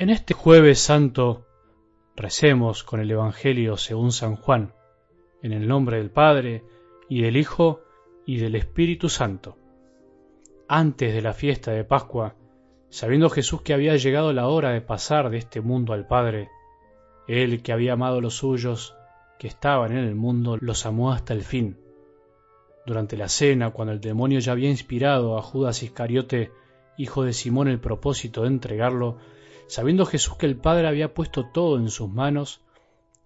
En este jueves santo recemos con el Evangelio según San Juan, en el nombre del Padre, y del Hijo, y del Espíritu Santo. Antes de la fiesta de Pascua, sabiendo Jesús que había llegado la hora de pasar de este mundo al Padre, él que había amado a los suyos que estaban en el mundo, los amó hasta el fin. Durante la cena, cuando el demonio ya había inspirado a Judas Iscariote, hijo de Simón, el propósito de entregarlo, sabiendo Jesús que el Padre había puesto todo en sus manos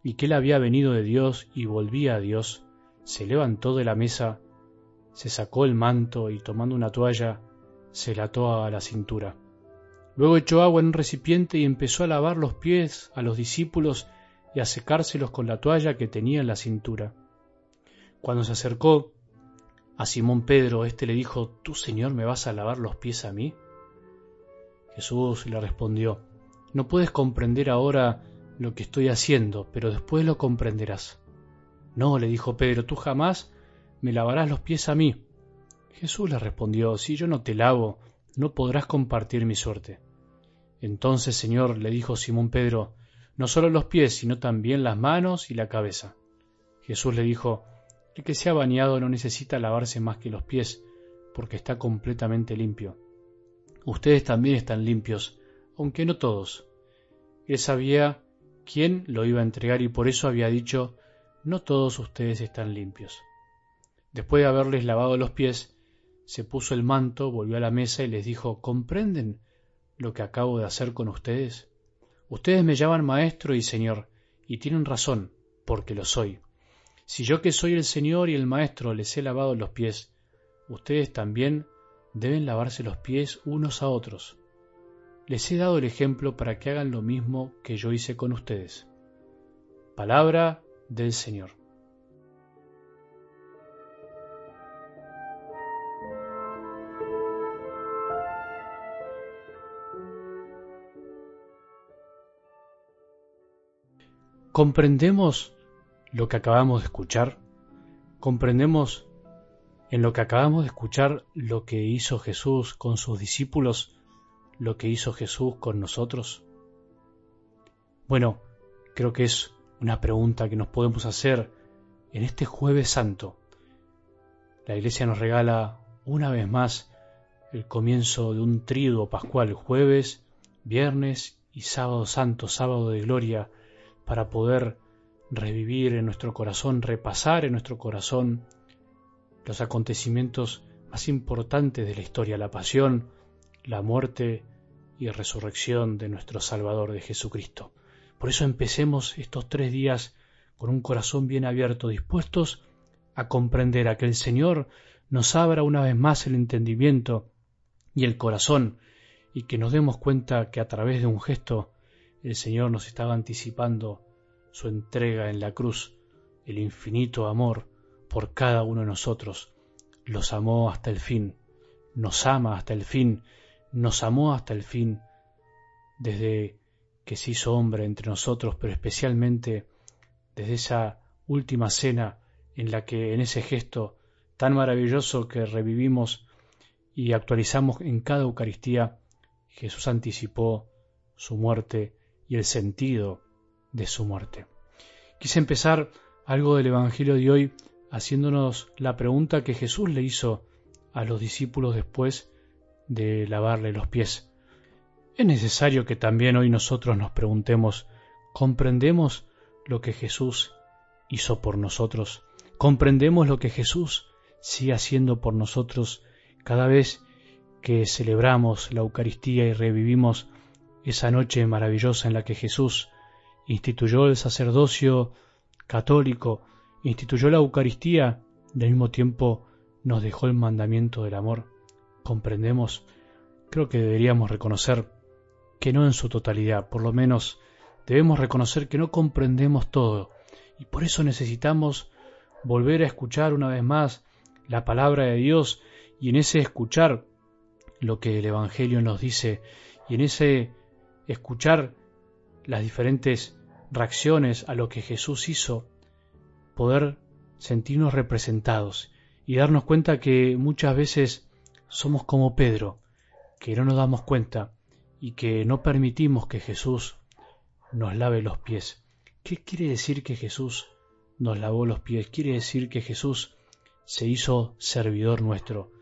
y que él había venido de Dios y volvía a Dios, se levantó de la mesa, se sacó el manto y tomando una toalla, se la ató a la cintura. Luego echó agua en un recipiente y empezó a lavar los pies a los discípulos y a secárselos con la toalla que tenía en la cintura. Cuando se acercó a Simón Pedro, éste le dijo, ¿Tú, Señor, me vas a lavar los pies a mí? Jesús le respondió, no puedes comprender ahora lo que estoy haciendo, pero después lo comprenderás. No, le dijo Pedro, tú jamás me lavarás los pies a mí. Jesús le respondió, si yo no te lavo, no podrás compartir mi suerte. Entonces, Señor, le dijo Simón Pedro, no solo los pies, sino también las manos y la cabeza. Jesús le dijo, el que se ha bañado no necesita lavarse más que los pies, porque está completamente limpio. Ustedes también están limpios, aunque no todos. Él sabía quién lo iba a entregar y por eso había dicho, no todos ustedes están limpios. Después de haberles lavado los pies, se puso el manto, volvió a la mesa y les dijo, ¿comprenden lo que acabo de hacer con ustedes? Ustedes me llaman maestro y señor, y tienen razón, porque lo soy. Si yo que soy el señor y el maestro les he lavado los pies, ustedes también deben lavarse los pies unos a otros. Les he dado el ejemplo para que hagan lo mismo que yo hice con ustedes. Palabra del Señor. ¿Comprendemos lo que acabamos de escuchar? ¿Comprendemos en lo que acabamos de escuchar lo que hizo Jesús con sus discípulos lo que hizo Jesús con nosotros? Bueno, creo que es una pregunta que nos podemos hacer en este jueves santo. La iglesia nos regala una vez más el comienzo de un triduo pascual, jueves, viernes y sábado santo, sábado de gloria, para poder revivir en nuestro corazón, repasar en nuestro corazón los acontecimientos más importantes de la historia, la pasión, la muerte y resurrección de nuestro Salvador de Jesucristo. Por eso empecemos estos tres días con un corazón bien abierto, dispuestos a comprender a que el Señor nos abra una vez más el entendimiento y el corazón y que nos demos cuenta que a través de un gesto el Señor nos estaba anticipando su entrega en la cruz, el infinito amor por cada uno de nosotros. Los amó hasta el fin, nos ama hasta el fin nos amó hasta el fin, desde que se hizo hombre entre nosotros, pero especialmente desde esa última cena en la que en ese gesto tan maravilloso que revivimos y actualizamos en cada Eucaristía, Jesús anticipó su muerte y el sentido de su muerte. Quise empezar algo del Evangelio de hoy haciéndonos la pregunta que Jesús le hizo a los discípulos después de lavarle los pies. Es necesario que también hoy nosotros nos preguntemos, ¿comprendemos lo que Jesús hizo por nosotros? ¿Comprendemos lo que Jesús sigue haciendo por nosotros cada vez que celebramos la Eucaristía y revivimos esa noche maravillosa en la que Jesús instituyó el sacerdocio católico, instituyó la Eucaristía y al mismo tiempo nos dejó el mandamiento del amor? Comprendemos, creo que deberíamos reconocer que no en su totalidad, por lo menos debemos reconocer que no comprendemos todo. Y por eso necesitamos volver a escuchar una vez más la palabra de Dios y en ese escuchar lo que el Evangelio nos dice y en ese escuchar las diferentes reacciones a lo que Jesús hizo, poder sentirnos representados y darnos cuenta que muchas veces somos como Pedro, que no nos damos cuenta y que no permitimos que Jesús nos lave los pies. ¿Qué quiere decir que Jesús nos lavó los pies? Quiere decir que Jesús se hizo servidor nuestro,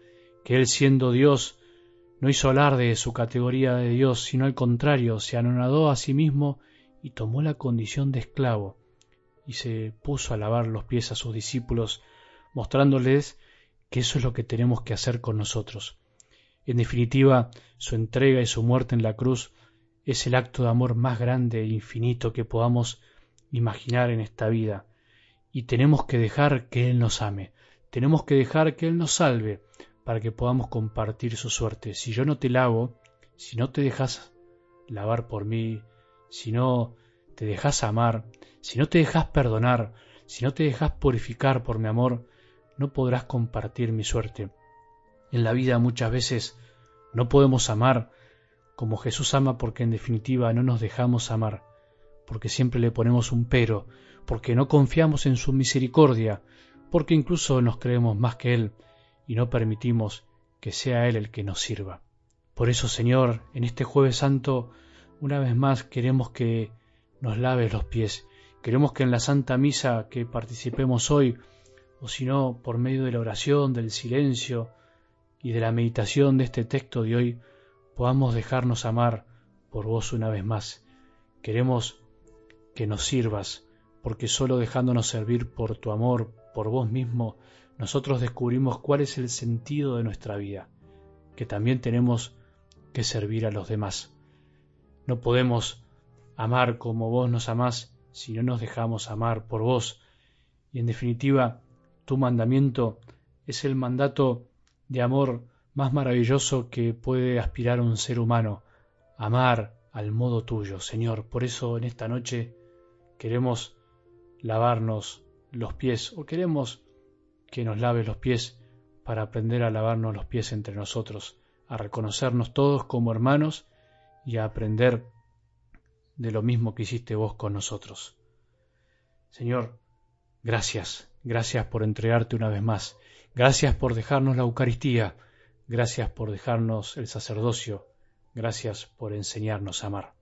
que Él siendo Dios no hizo alarde de su categoría de Dios, sino al contrario, se anonadó a sí mismo y tomó la condición de esclavo, y se puso a lavar los pies a sus discípulos, mostrándoles que eso es lo que tenemos que hacer con nosotros. En definitiva, su entrega y su muerte en la cruz es el acto de amor más grande e infinito que podamos imaginar en esta vida, y tenemos que dejar que Él nos ame, tenemos que dejar que Él nos salve, para que podamos compartir su suerte. Si yo no te lavo, si no te dejas lavar por mí, si no te dejas amar, si no te dejas perdonar, si no te dejas purificar por mi amor, no podrás compartir mi suerte. En la vida muchas veces no podemos amar como Jesús ama porque en definitiva no nos dejamos amar, porque siempre le ponemos un pero, porque no confiamos en su misericordia, porque incluso nos creemos más que Él y no permitimos que sea Él el que nos sirva. Por eso, Señor, en este jueves santo, una vez más queremos que nos laves los pies. Queremos que en la Santa Misa que participemos hoy, o si no, por medio de la oración, del silencio y de la meditación de este texto de hoy, podamos dejarnos amar por vos una vez más. Queremos que nos sirvas, porque solo dejándonos servir por tu amor, por vos mismo, nosotros descubrimos cuál es el sentido de nuestra vida, que también tenemos que servir a los demás. No podemos amar como vos nos amás si no nos dejamos amar por vos. Y en definitiva, tu mandamiento es el mandato de amor más maravilloso que puede aspirar un ser humano, amar al modo tuyo, Señor. Por eso en esta noche queremos lavarnos los pies o queremos que nos lave los pies para aprender a lavarnos los pies entre nosotros, a reconocernos todos como hermanos y a aprender de lo mismo que hiciste vos con nosotros. Señor, gracias, gracias por entregarte una vez más, gracias por dejarnos la Eucaristía, gracias por dejarnos el sacerdocio, gracias por enseñarnos a amar.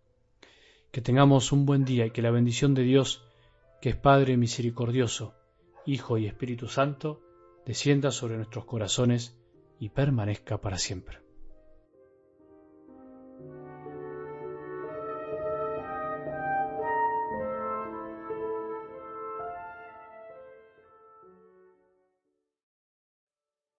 Que tengamos un buen día y que la bendición de Dios, que es Padre misericordioso, Hijo y Espíritu Santo, descienda sobre nuestros corazones y permanezca para siempre.